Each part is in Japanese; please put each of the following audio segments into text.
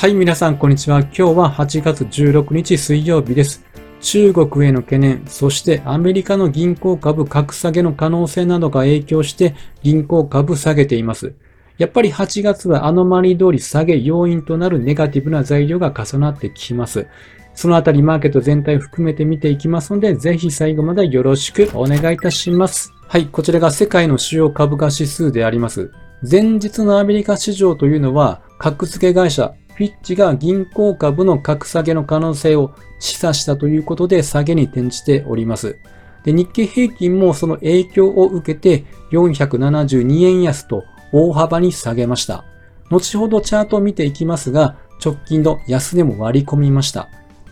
はい、皆さん、こんにちは。今日は8月16日水曜日です。中国への懸念、そしてアメリカの銀行株格下げの可能性などが影響して銀行株下げています。やっぱり8月はアノマリ通り下げ要因となるネガティブな材料が重なってきます。そのあたりマーケット全体を含めて見ていきますので、ぜひ最後までよろしくお願いいたします。はい、こちらが世界の主要株価指数であります。前日のアメリカ市場というのは、格付け会社フィッチが銀行株の格下げの可能性を示唆したということで下げに転じております。で日経平均もその影響を受けて472円安と大幅に下げました。後ほどチャートを見ていきますが、直近の安値も割り込みました。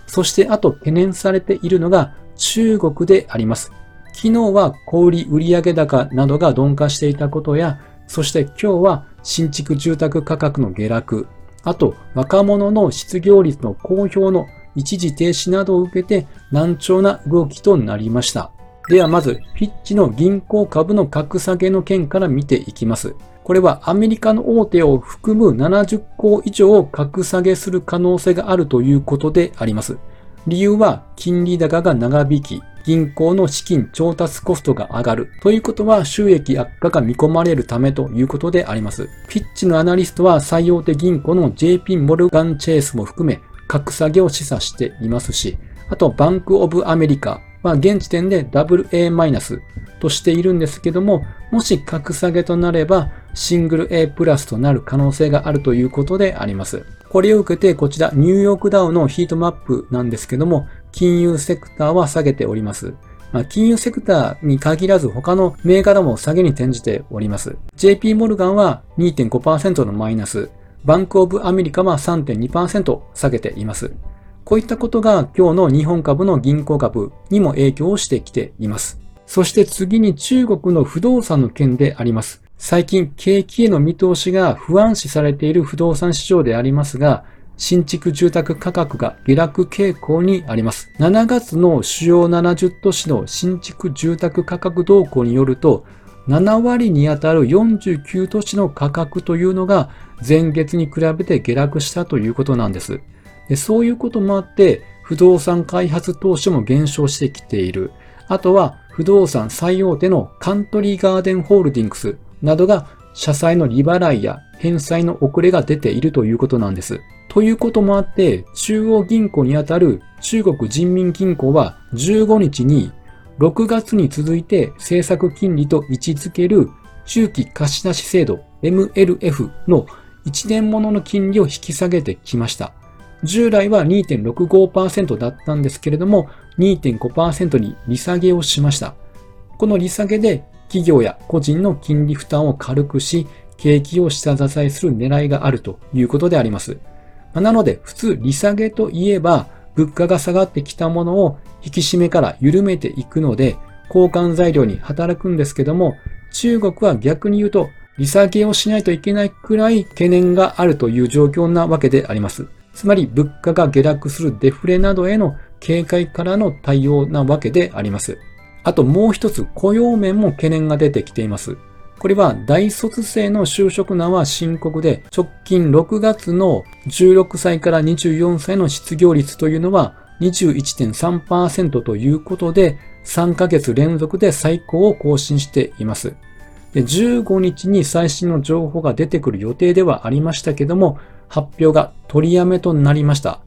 そしてあと懸念されているのが中国であります。昨日は小売売上高などが鈍化していたことや、そして今日は新築住宅価格の下落、あと若者の失業率の公表の一時停止などを受けて難聴な動きとなりました。ではまず、フィッチの銀行株の格下げの件から見ていきます。これはアメリカの大手を含む70校以上を格下げする可能性があるということであります。理由は金利高が長引き、銀行の資金調達コストが上がるということは収益悪化が見込まれるためということであります。ピッチのアナリストは最大手銀行の JP モルガンチェイスも含め格下げを示唆していますし、あとバンクオブアメリカは現時点で AA- としているんですけども、もし格下げとなればシングル A プラスとなる可能性があるということであります。これを受けてこちらニューヨークダウのヒートマップなんですけども、金融セクターは下げております。まあ、金融セクターに限らず他の銘柄も下げに転じております。JP モルガンは2.5%のマイナス、バンクオブアメリカは3.2%下げています。こういったことが今日の日本株の銀行株にも影響をしてきています。そして次に中国の不動産の件であります。最近景気への見通しが不安視されている不動産市場でありますが、新築住宅価格が下落傾向にあります。7月の主要70都市の新築住宅価格動向によると、7割にあたる49都市の価格というのが前月に比べて下落したということなんです。でそういうこともあって、不動産開発投資も減少してきている。あとは、不動産最大手のカントリーガーデンホールディングスなどが社債の利払いや返済の遅れが出ているということなんです。ということもあって、中央銀行にあたる中国人民銀行は15日に6月に続いて政策金利と位置づける中期貸出制度 MLF の1年ものの金利を引き下げてきました。従来は2.65%だったんですけれども、2.5%に利下げをしました。この利下げで企業や個人の金利負担を軽くし、景気を下支えする狙いがあるということであります。なので、普通利下げといえば、物価が下がってきたものを引き締めから緩めていくので、交換材料に働くんですけども、中国は逆に言うと、利下げをしないといけないくらい懸念があるという状況なわけであります。つまり物価が下落するデフレなどへの警戒からの対応なわけであります。あともう一つ雇用面も懸念が出てきています。これは大卒生の就職難は深刻で、直近6月の16歳から24歳の失業率というのは21.3%ということで、3ヶ月連続で最高を更新しています。で15日に最新の情報が出てくる予定ではありましたけども、発表が取りやめとなりました。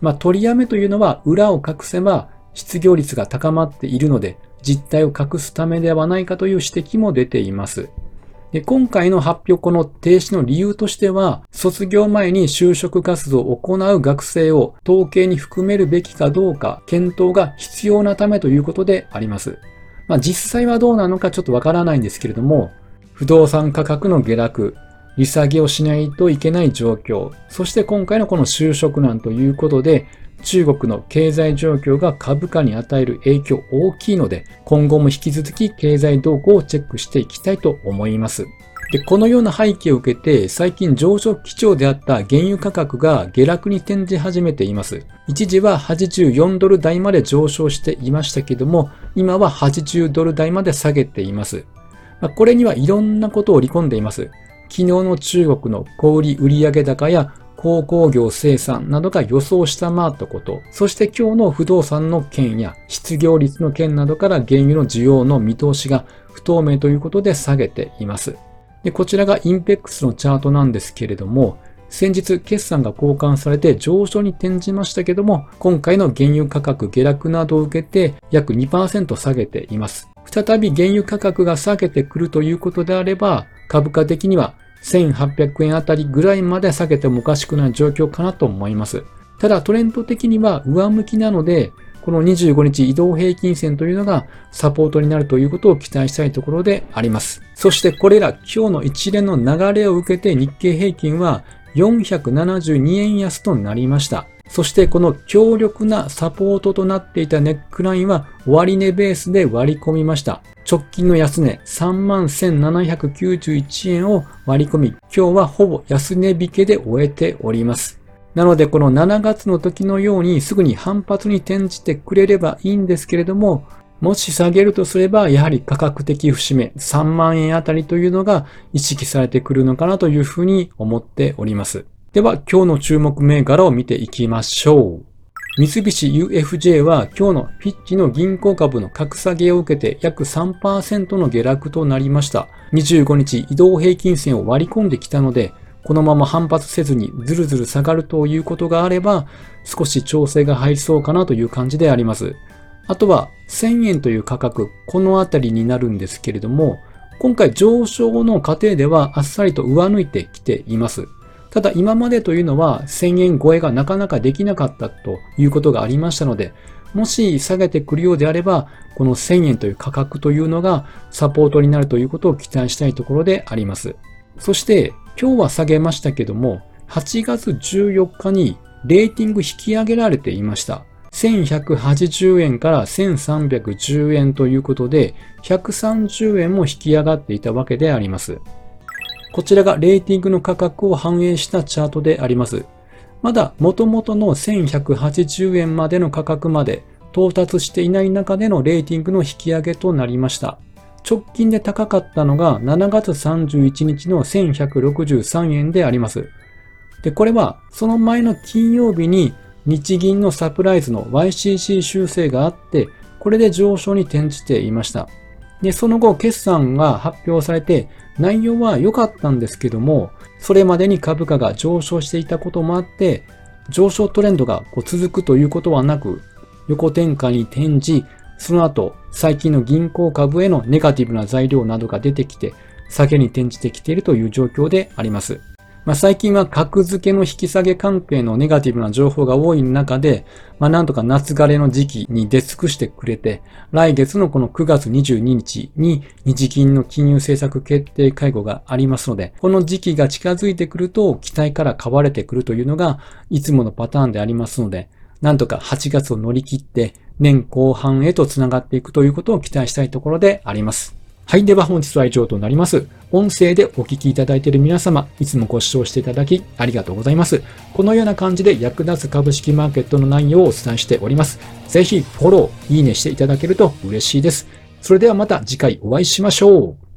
まあ、取りやめというのは裏を隠せば失業率が高まっているので、実態を隠すためではないかという指摘も出ています。で今回の発表この停止の理由としては、卒業前に就職活動を行う学生を統計に含めるべきかどうか検討が必要なためということであります。まあ、実際はどうなのかちょっとわからないんですけれども、不動産価格の下落、利下げをしないといけない状況、そして今回のこの就職難ということで、中国の経済状況が株価に与える影響大きいので、今後も引き続き経済動向をチェックしていきたいと思います。でこのような背景を受けて、最近上昇基調であった原油価格が下落に転じ始めています。一時は84ドル台まで上昇していましたけども、今は80ドル台まで下げています。これにはいろんなことを織り込んでいます。昨日の中国の小売売上高や鉱工業生産などが予想下回ったこと、そして今日の不動産の件や失業率の件などから原油の需要の見通しが不透明ということで下げています。で、こちらがインペックスのチャートなんですけれども、先日決算が交換されて上昇に転じましたけども、今回の原油価格下落などを受けて約2%下げています。再び原油価格が下げてくるということであれば、株価的には1800円あたりぐらいまで下げてもおかしくない状況かなと思います。ただトレンド的には上向きなので、この25日移動平均線というのがサポートになるということを期待したいところであります。そしてこれら今日の一連の流れを受けて日経平均は472円安となりました。そしてこの強力なサポートとなっていたネックラインは終値ベースで割り込みました。直近の安値31,791円を割り込み、今日はほぼ安値引けで終えております。なのでこの7月の時のようにすぐに反発に転じてくれればいいんですけれども、もし下げるとすれば、やはり価格的節目3万円あたりというのが意識されてくるのかなというふうに思っております。では、今日の注目銘柄を見ていきましょう。三菱 UFJ は今日のピッチの銀行株の格下げを受けて約3%の下落となりました。25日移動平均線を割り込んできたので、このまま反発せずにずるずる下がるということがあれば、少し調整が入りそうかなという感じであります。あとは1000円という価格、このあたりになるんですけれども、今回上昇の過程ではあっさりと上抜いてきています。ただ今までというのは1000円超えがなかなかできなかったということがありましたので、もし下げてくるようであれば、この1000円という価格というのがサポートになるということを期待したいところであります。そして今日は下げましたけども、8月14日にレーティング引き上げられていました。1180円から1310円ということで、130円も引き上がっていたわけであります。こちらがレーティングの価格を反映したチャートであります。まだ元々の1180円までの価格まで到達していない中でのレーティングの引き上げとなりました。直近で高かったのが7月31日の1163円であります。で、これはその前の金曜日に日銀のサプライズの YCC 修正があって、これで上昇に転じていました。で、その後、決算が発表されて、内容は良かったんですけども、それまでに株価が上昇していたこともあって、上昇トレンドがこう続くということはなく、横転換に転じ、その後、最近の銀行株へのネガティブな材料などが出てきて、下げに転じてきているという状況であります。まあ、最近は格付けの引き下げ関係のネガティブな情報が多い中で、まあ、なんとか夏枯れの時期に出尽くしてくれて、来月のこの9月22日に日銀の金融政策決定会合がありますので、この時期が近づいてくると期待から買われてくるというのがいつものパターンでありますので、なんとか8月を乗り切って年後半へとつながっていくということを期待したいところであります。はい。では本日は以上となります。音声でお聞きいただいている皆様、いつもご視聴していただきありがとうございます。このような感じで役立つ株式マーケットの内容をお伝えしております。ぜひフォロー、いいねしていただけると嬉しいです。それではまた次回お会いしましょう。